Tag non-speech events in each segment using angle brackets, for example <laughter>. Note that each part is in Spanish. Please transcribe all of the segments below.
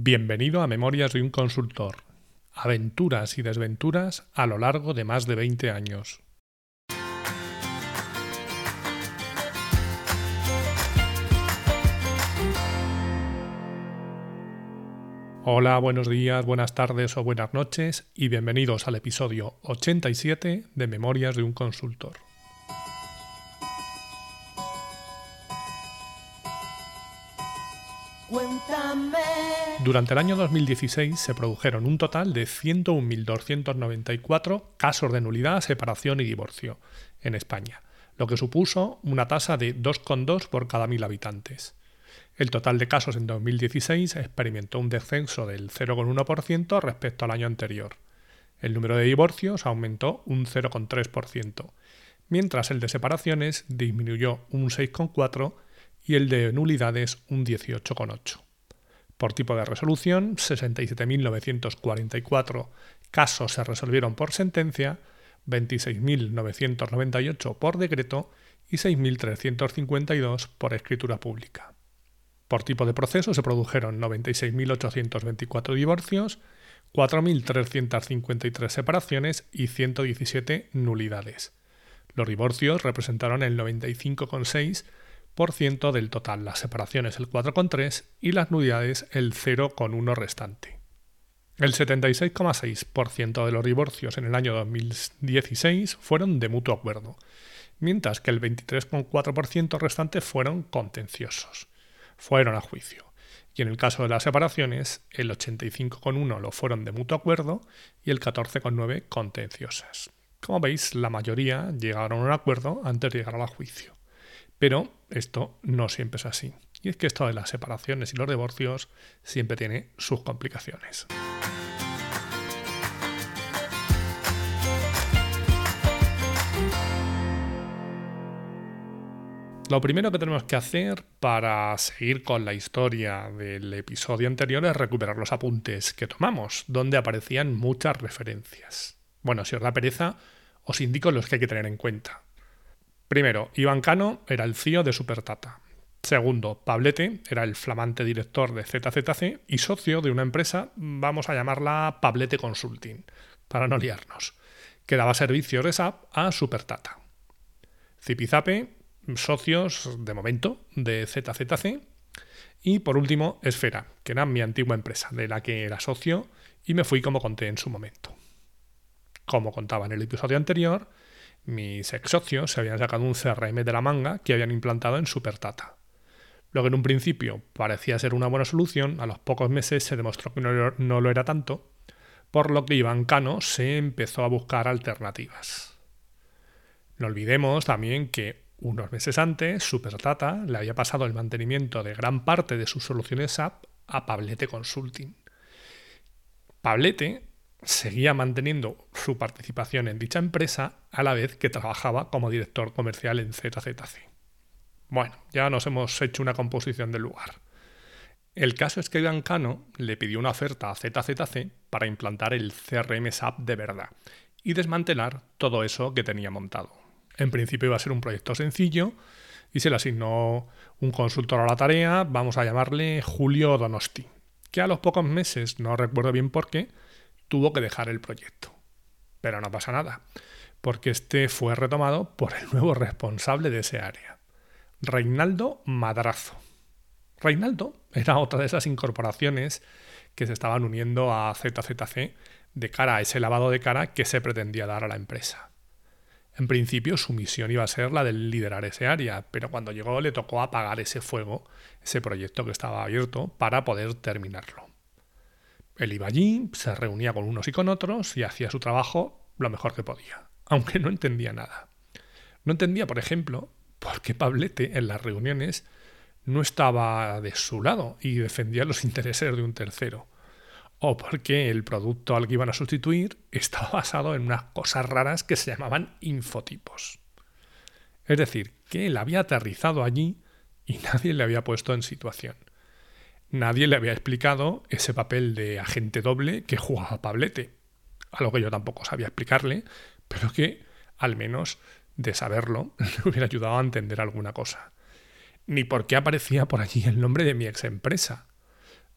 Bienvenido a Memorias de un consultor. Aventuras y desventuras a lo largo de más de 20 años. Hola, buenos días, buenas tardes o buenas noches y bienvenidos al episodio 87 de Memorias de un consultor. Durante el año 2016 se produjeron un total de 101.294 casos de nulidad, separación y divorcio en España, lo que supuso una tasa de 2,2 por cada mil habitantes. El total de casos en 2016 experimentó un descenso del 0,1% respecto al año anterior. El número de divorcios aumentó un 0,3%, mientras el de separaciones disminuyó un 6,4% y el de nulidades un 18,8%. Por tipo de resolución, 67.944 casos se resolvieron por sentencia, 26.998 por decreto y 6.352 por escritura pública. Por tipo de proceso se produjeron 96.824 divorcios, 4.353 separaciones y 117 nulidades. Los divorcios representaron el 95,6% del total, las separaciones el 4,3 y las nulidades el 0,1 restante. El 76,6% de los divorcios en el año 2016 fueron de mutuo acuerdo, mientras que el 23,4% restante fueron contenciosos, fueron a juicio. Y en el caso de las separaciones, el 85,1 lo fueron de mutuo acuerdo y el 14,9 contenciosas. Como veis, la mayoría llegaron a un acuerdo antes de llegar al juicio. Pero esto no siempre es así. Y es que esto de las separaciones y los divorcios siempre tiene sus complicaciones. Lo primero que tenemos que hacer para seguir con la historia del episodio anterior es recuperar los apuntes que tomamos, donde aparecían muchas referencias. Bueno, si os da pereza, os indico los que hay que tener en cuenta. Primero, Iván Cano era el CEO de Supertata. Segundo, Pablete era el flamante director de ZZC y socio de una empresa, vamos a llamarla Pablete Consulting, para no liarnos, que daba servicios de SAP a Supertata. Zipizape, socios de momento de ZZC. Y por último, Esfera, que era mi antigua empresa, de la que era socio y me fui como conté en su momento. Como contaba en el episodio anterior, mis ex socios se habían sacado un CRM de la manga que habían implantado en Supertata. Lo que en un principio parecía ser una buena solución, a los pocos meses se demostró que no, lo era tanto, por lo que Iván Cano se empezó a buscar alternativas. No olvidemos también que unos meses antes Supertata le había pasado el mantenimiento de gran parte de sus soluciones SAP a Pablete Consulting. Pablete seguía manteniendo su participación en dicha empresa a la vez que trabajaba como director comercial en ZZC. Bueno, ya nos hemos hecho una composición del lugar. El caso es que Iván Cano le pidió una oferta a ZZC para implantar el CRM SAP de verdad y desmantelar todo eso que tenía montado. En principio iba a ser un proyecto sencillo y se le asignó un consultor a la tarea, vamos a llamarle Julio Donosti, que a los pocos meses, no recuerdo bien por qué, tuvo que dejar el proyecto. Pero no pasa nada, porque este fue retomado por el nuevo responsable de ese área, Reinaldo Madrazo. Reinaldo era otra de esas incorporaciones que se estaban uniendo a ZZC de cara a ese lavado de cara que se pretendía dar a la empresa. En principio su misión iba a ser la de liderar ese área, pero cuando llegó le tocó apagar ese fuego, ese proyecto que estaba abierto, para poder terminarlo. Él iba allí, se reunía con unos y con otros y hacía su trabajo lo mejor que podía, <laughs> aunque no entendía nada. No entendía, por ejemplo, por qué Pablete en las reuniones no estaba de su lado y defendía los <laughs> intereses de un tercero. O porque el producto al que iban a sustituir estaba basado en unas cosas raras que se llamaban infotipos. Es decir, que él había aterrizado allí y nadie le había puesto en situación nadie le había explicado ese papel de agente doble que jugaba Pablete. Algo que yo tampoco sabía explicarle, pero que, al menos de saberlo, <laughs> le hubiera ayudado a entender alguna cosa. Ni por qué aparecía por allí el nombre de mi ex empresa.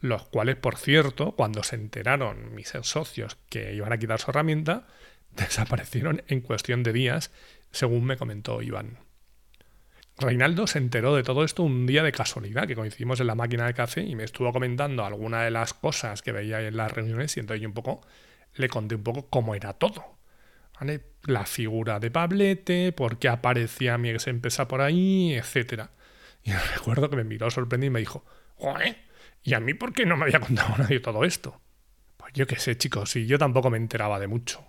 los cuales, por cierto, cuando se enteraron mis socios que iban a quitar su herramienta, <laughs> desaparecieron en cuestión de días, según me comentó Iván. Reinaldo se enteró de todo esto un día de casualidad, que coincidimos en la máquina de café y me estuvo comentando alguna de las cosas que veía en las reuniones y entonces yo un poco le conté un poco cómo era todo. La figura de Pablete, por qué aparecía mi ex empresa por ahí, etc. Y <laughs> recuerdo que me miró sorprendido y me dijo, ¿y a mí por qué no me había contado <laughs> nadie todo esto? Pues yo qué sé, chicos, y yo tampoco me enteraba de mucho.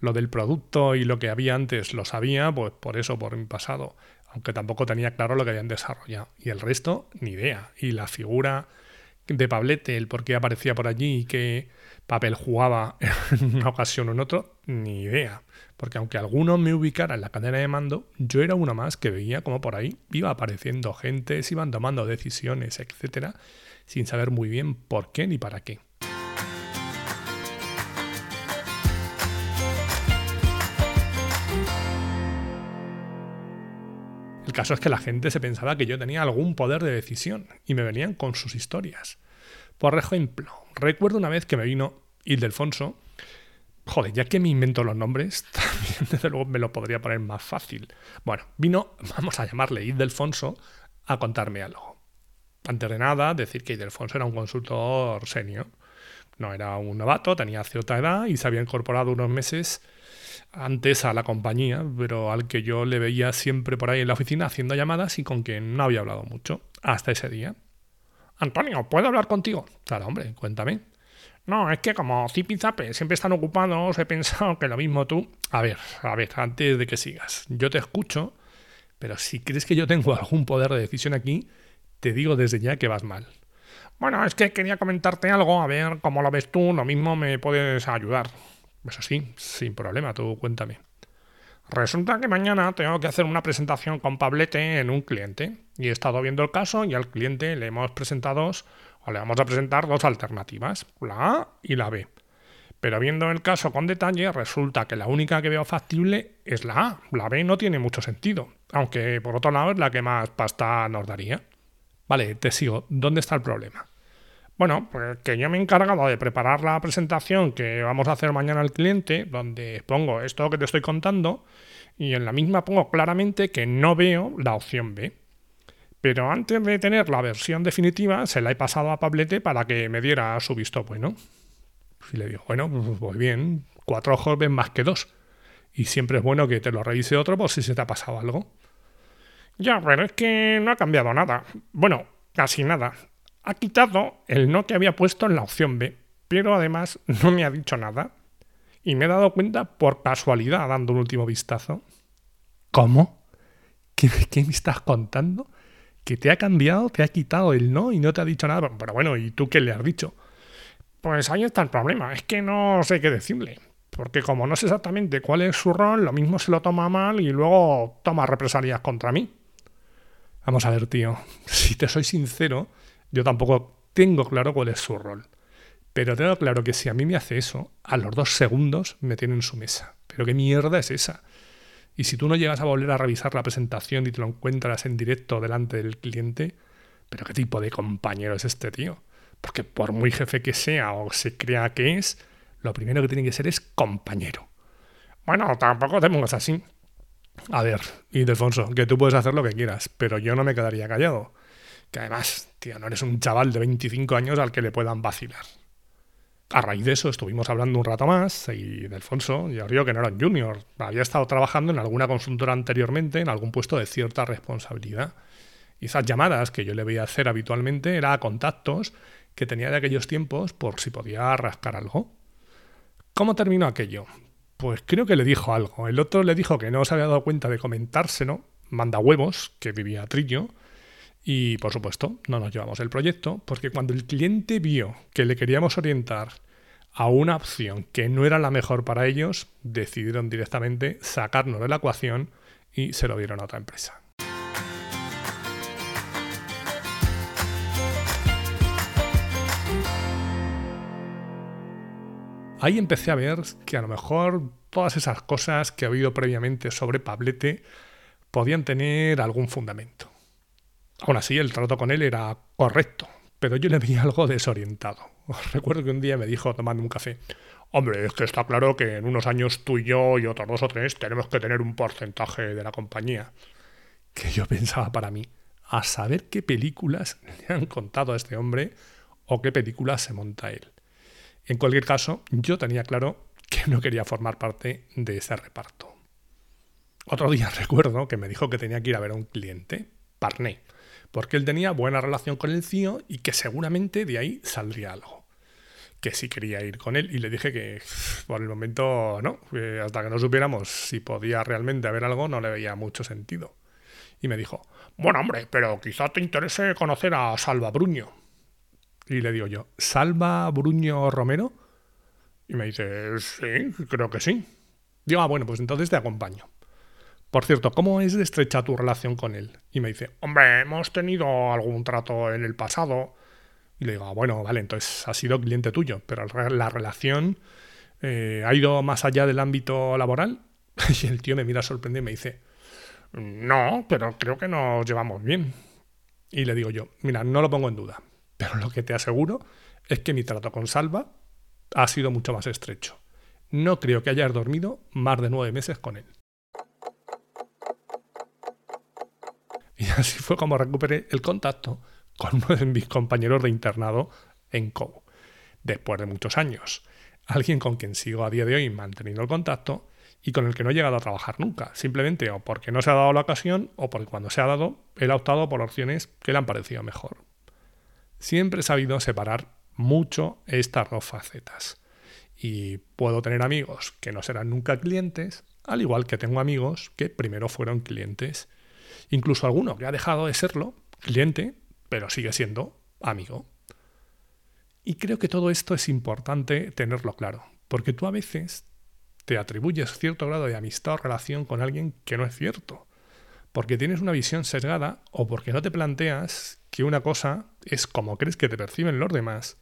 Lo del producto y lo que había antes lo sabía, pues por eso, por mi pasado aunque tampoco tenía claro lo que habían desarrollado. Y el resto, ni idea. Y la figura de Pablete, el por qué aparecía por allí y qué papel jugaba <laughs> en una ocasión o en otro, ni idea. Porque aunque alguno me ubicara en la cadena de mando, yo era uno más que veía como por ahí iba apareciendo gente, se iban tomando decisiones, etcétera, sin saber muy bien por qué ni para qué. Caso es que la gente se pensaba que yo tenía algún poder de decisión y me venían con sus historias. Por ejemplo, recuerdo una vez que me vino Ildefonso. Joder, ya que me invento los nombres, <laughs> también desde luego me lo podría poner más fácil. Bueno, vino, vamos a llamarle Ildefonso, a contarme algo. Antes de nada, decir que Ildefonso era un consultor senior. No era un novato, tenía cierta edad y se había incorporado unos meses antes a la compañía, pero al que yo le veía siempre por ahí en la oficina haciendo llamadas y con quien no había hablado mucho, hasta ese día. Antonio, ¿puedo hablar contigo? Claro, hombre, cuéntame. No, es que como Zip y Zape siempre están ocupados, he pensado que lo mismo tú. A ver, a ver, antes de que sigas, yo te escucho, pero si crees que yo tengo algún poder de decisión aquí, te digo desde ya que vas mal. Bueno, es que quería comentarte algo, a ver cómo lo ves tú, lo mismo me puedes ayudar. Eso sí, sin problema, tú cuéntame. Resulta que mañana tengo que hacer una presentación con Pablete en un cliente. Y he estado viendo el caso y al cliente le hemos presentado o le vamos a presentar dos alternativas, la A y la B. Pero viendo el caso con detalle, resulta que la única que veo factible es la A. La B no tiene mucho sentido, aunque por otro lado es la que más pasta nos daría. Vale, te sigo. ¿Dónde está el problema? Bueno, pues que yo me he encargado de preparar la presentación que vamos a hacer mañana al cliente, donde pongo esto que te estoy contando, y en la misma pongo claramente que no veo la opción B. Pero antes de tener la versión definitiva, se la he pasado a Pablete para que me diera su visto bueno. Y le digo, bueno, pues, pues bien, cuatro ojos ven más que dos. Y siempre es bueno que te lo revise otro por si se te ha pasado algo. Ya, pero es que no ha cambiado nada. Bueno, casi nada ha quitado el no que había puesto en la opción B, pero además no me ha dicho nada. Y me he dado cuenta por casualidad dando un último vistazo. ¿Cómo? ¿Qué, me estás contando? ¿Que te ha cambiado, te ha quitado el no y no te ha dicho nada? Pero bueno, ¿y tú qué le has dicho? Pues ahí está el problema, es que no sé qué decirle. Porque como no sé exactamente cuál es su rol, lo mismo se lo toma mal y luego toma represalias contra mí. Vamos a ver, tío, <laughs> si te soy sincero, yo tampoco tengo claro cuál es su rol. Pero tengo claro que si a mí me hace eso, a los dos segundos me tiene en su mesa. Pero qué mierda es esa. Y si tú no llegas a volver a revisar la presentación y te lo encuentras en directo delante del cliente, pero qué tipo de compañero es este tío. Porque por muy jefe que sea o se crea que es, lo primero que tiene que ser es compañero. Bueno, tampoco te pongas así. A ver, Ildefonso, que tú puedes hacer lo que quieras, pero yo no me quedaría callado. Que además, no eres un chaval de 25 años al que le puedan vacilar. A raíz de eso estuvimos hablando un rato más y de Alfonso ya digo que no era un junior. Había estado trabajando en alguna consultora anteriormente en algún puesto de cierta responsabilidad. Y esas llamadas que yo le veía hacer habitualmente eran contactos que tenía de aquellos tiempos por si podía rascar algo. ¿Cómo terminó aquello? Pues creo que le dijo algo. El otro le dijo que no se había dado cuenta de comentárselo, manda huevos, que vivía Trillo, y por supuesto, no nos llevamos el proyecto porque cuando el cliente vio que le queríamos orientar a una opción que no era la mejor para ellos, decidieron directamente sacarnos de la ecuación y se lo dieron a otra empresa. Ahí empecé a ver que a lo mejor todas esas cosas que he oído previamente sobre Pablete podían tener algún fundamento. Aún así, el trato con él era correcto, pero yo le vi algo desorientado. <laughs> Recuerdo que un día me dijo tomando un café, hombre, es que está claro que en unos años tú y yo y otros dos o tres tenemos que tener un porcentaje de la compañía. Que yo pensaba para mí, a saber qué películas le han contado a este hombre o qué películas se monta él. En cualquier caso, yo tenía claro que no quería formar parte de ese reparto. Otro día <laughs> recuerdo que me dijo que tenía que ir a ver a un cliente, Parné, porque él tenía buena relación con el CIO y que seguramente de ahí saldría algo. Que sí quería ir con él y le dije que por el momento no, hasta que no supiéramos si podía realmente haber algo no le veía mucho sentido. Y me dijo, bueno hombre, pero quizá te interese conocer a Salva Bruño. Y le digo yo, ¿Salva Bruño Romero? Y me dice, sí, creo que sí. Digo, ah, bueno, pues entonces te acompaño. Por cierto, ¿cómo es de estrecha tu relación con él? Y me dice, hombre, hemos tenido algún trato en el pasado. Y le digo, ah, bueno, vale, entonces ha sido cliente tuyo, pero la relación eh, ha ido más allá del ámbito laboral. <laughs> Y el tío me mira sorprendido y me dice, no, pero creo que nos llevamos bien. Y le digo yo, mira, no lo pongo en duda, pero lo que te aseguro es que mi trato con Salva ha sido mucho más estrecho. No creo que hayas dormido más de nueve meses con él. Y así fue como recuperé el contacto con uno de mis compañeros de internado en COU, después de muchos años. Alguien con quien sigo a día de hoy manteniendo el contacto y con el que no he llegado a trabajar nunca, simplemente o porque no se ha dado la ocasión o porque cuando se ha dado, él ha optado por opciones que le han parecido mejor. Siempre he sabido separar mucho estas dos facetas. Y puedo tener amigos que no serán nunca clientes, al igual que tengo amigos que primero fueron clientes Incluso alguno que ha dejado de serlo, cliente, pero sigue siendo amigo. Y creo que todo esto es importante tenerlo claro, porque tú a veces te atribuyes cierto grado de amistad o relación con alguien que no es cierto, porque tienes una visión sesgada o porque no te planteas que una cosa es como crees que te perciben los demás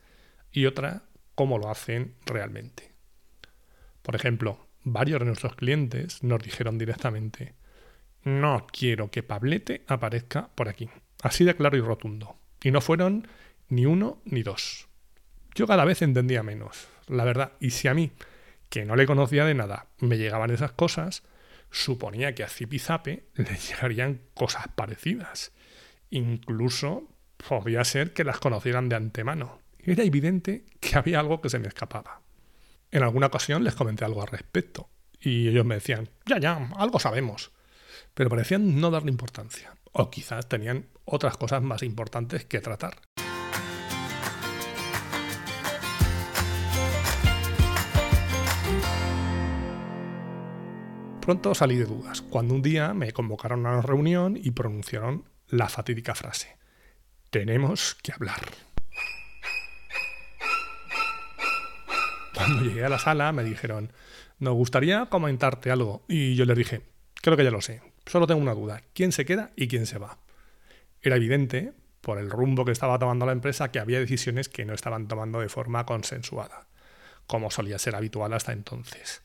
y otra cómo lo hacen realmente. Por ejemplo, varios de nuestros clientes nos dijeron directamente, no quiero que Pablete aparezca por aquí. Así de claro y rotundo. Y no fueron ni uno ni dos. Yo cada vez entendía menos, la verdad. Y si a mí, que no le conocía de nada, me llegaban esas cosas, suponía que a Zipizape le <laughs> llegarían cosas parecidas. Incluso podía ser que las conocieran de antemano. Era evidente que había algo que se me escapaba. En alguna ocasión les comenté algo al respecto, y ellos me decían, ya, ya, algo sabemos pero parecían no darle importancia. O quizás tenían otras cosas más importantes que tratar. Pronto salí de dudas, cuando un día me convocaron a una reunión y pronunciaron la fatídica frase, tenemos que hablar. Cuando llegué a la sala me dijeron, nos gustaría comentarte algo. Y yo les dije, creo que ya lo sé, Solo tengo una duda, ¿quién se queda y quién se va? Era evidente, por el rumbo que estaba tomando la empresa, que había decisiones que no estaban tomando de forma consensuada, como solía ser habitual hasta entonces.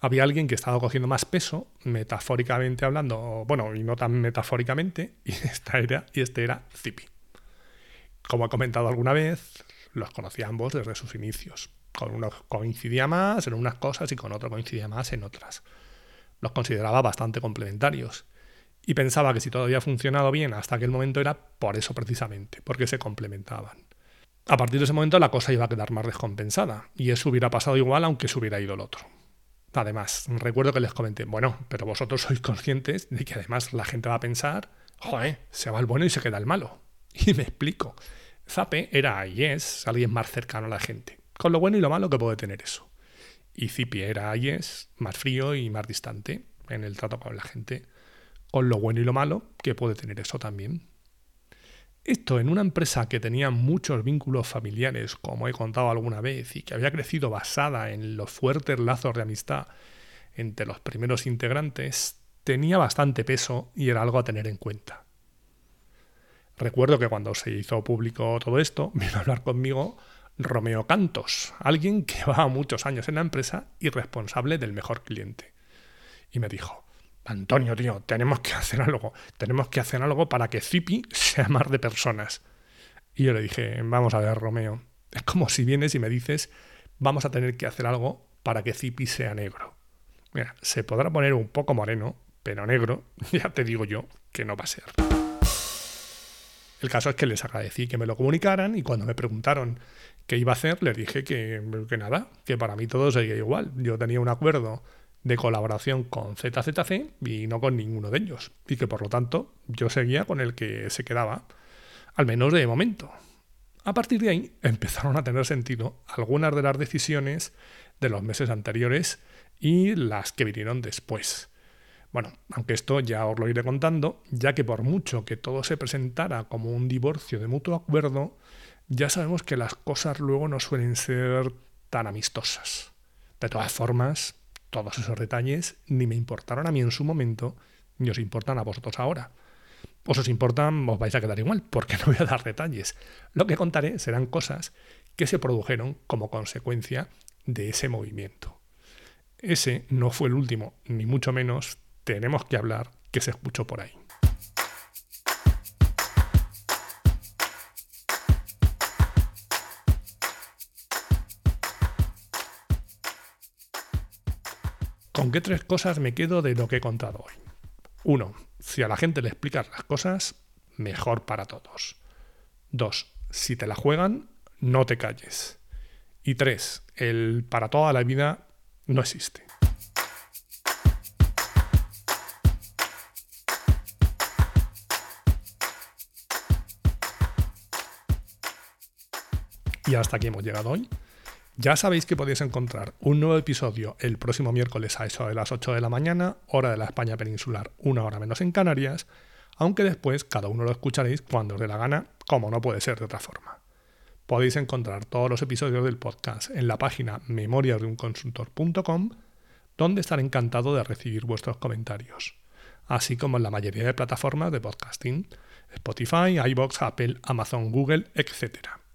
Había alguien que estaba cogiendo más peso, metafóricamente hablando, bueno, y no tan metafóricamente, y, <laughs> esta era, y este era Zipi. Como he comentado alguna vez, los conocía ambos desde sus inicios. Con uno coincidía más en unas cosas y con otro coincidía más en otras los consideraba bastante complementarios. Y pensaba que si todo había funcionado bien hasta aquel momento era por eso precisamente, porque se complementaban. A partir de ese momento la cosa iba a quedar más descompensada, y eso hubiera pasado igual aunque se hubiera ido el otro. Además, recuerdo que les comenté, bueno, pero vosotros sois conscientes de que además la gente va a pensar, joder, se va el bueno y se queda el malo. <laughs> Y me explico. Zape era y es alguien más cercano a la gente, con lo bueno y lo malo que puede tener eso. Y Zipi era y es más frío y más distante en el trato con la gente, con lo bueno y lo malo que puede tener eso también. Esto en una empresa que tenía muchos vínculos familiares, como he contado alguna vez, y que había crecido basada en los fuertes lazos de amistad entre los primeros integrantes, tenía bastante peso y era algo a tener en cuenta. Recuerdo que cuando se hizo público todo esto, <laughs> vino a hablar conmigo Romeo Cantos, alguien que <laughs> va muchos años en la empresa y responsable del mejor cliente. Y me dijo, Antonio, tío, tenemos que hacer algo, tenemos que hacer algo para que Zipi <laughs> sea más de personas. Y yo le dije, vamos a ver, Romeo, es como si vienes y me dices, vamos a tener que hacer algo para que Zipi sea negro. Mira, se podrá poner un poco moreno, pero negro, <laughs> ya te digo yo que no va a ser. El caso es que les agradecí que me lo comunicaran y cuando me preguntaron qué iba a hacer, les dije que, que nada, que para mí todo seguía igual. Yo tenía un acuerdo de colaboración con ZZC y no con ninguno de ellos. Y que por lo tanto yo seguía con el que se quedaba, al menos de momento. A partir de ahí empezaron a tener sentido algunas de las decisiones de los meses anteriores y las que vinieron después. Bueno, aunque esto ya os lo iré contando, ya que por mucho que todo se presentara como un divorcio de mutuo acuerdo, ya sabemos que las cosas luego no suelen ser tan amistosas. De todas formas, todos esos detalles ni me importaron a mí en su momento, ni os importan a vosotros ahora. Os os importan, os vais a quedar igual, porque <laughs> no voy a dar detalles. Lo que contaré serán cosas que se produjeron como consecuencia de ese movimiento. Ese no fue el último, ni mucho menos tenemos que hablar que se escuchó por ahí. ¿Con qué tres cosas me quedo de lo que he contado hoy? Uno, si a la gente le explicas las cosas, mejor para todos. Dos, si te la juegan, no te calles. Y tres, el para toda la vida no existe. Y hasta aquí hemos llegado hoy. Ya sabéis que podéis encontrar un nuevo episodio el próximo miércoles a eso de las 8 de la mañana, hora de la España peninsular, una hora menos en Canarias, aunque después cada uno lo escucharéis cuando os dé la gana, como no puede ser de otra forma. Podéis encontrar todos los episodios del podcast en la página memoriasdeunconsultor.com, donde estaré encantado de recibir vuestros comentarios, así como en la mayoría de plataformas de podcasting, Spotify, iBox, Apple, Amazon, Google, etc.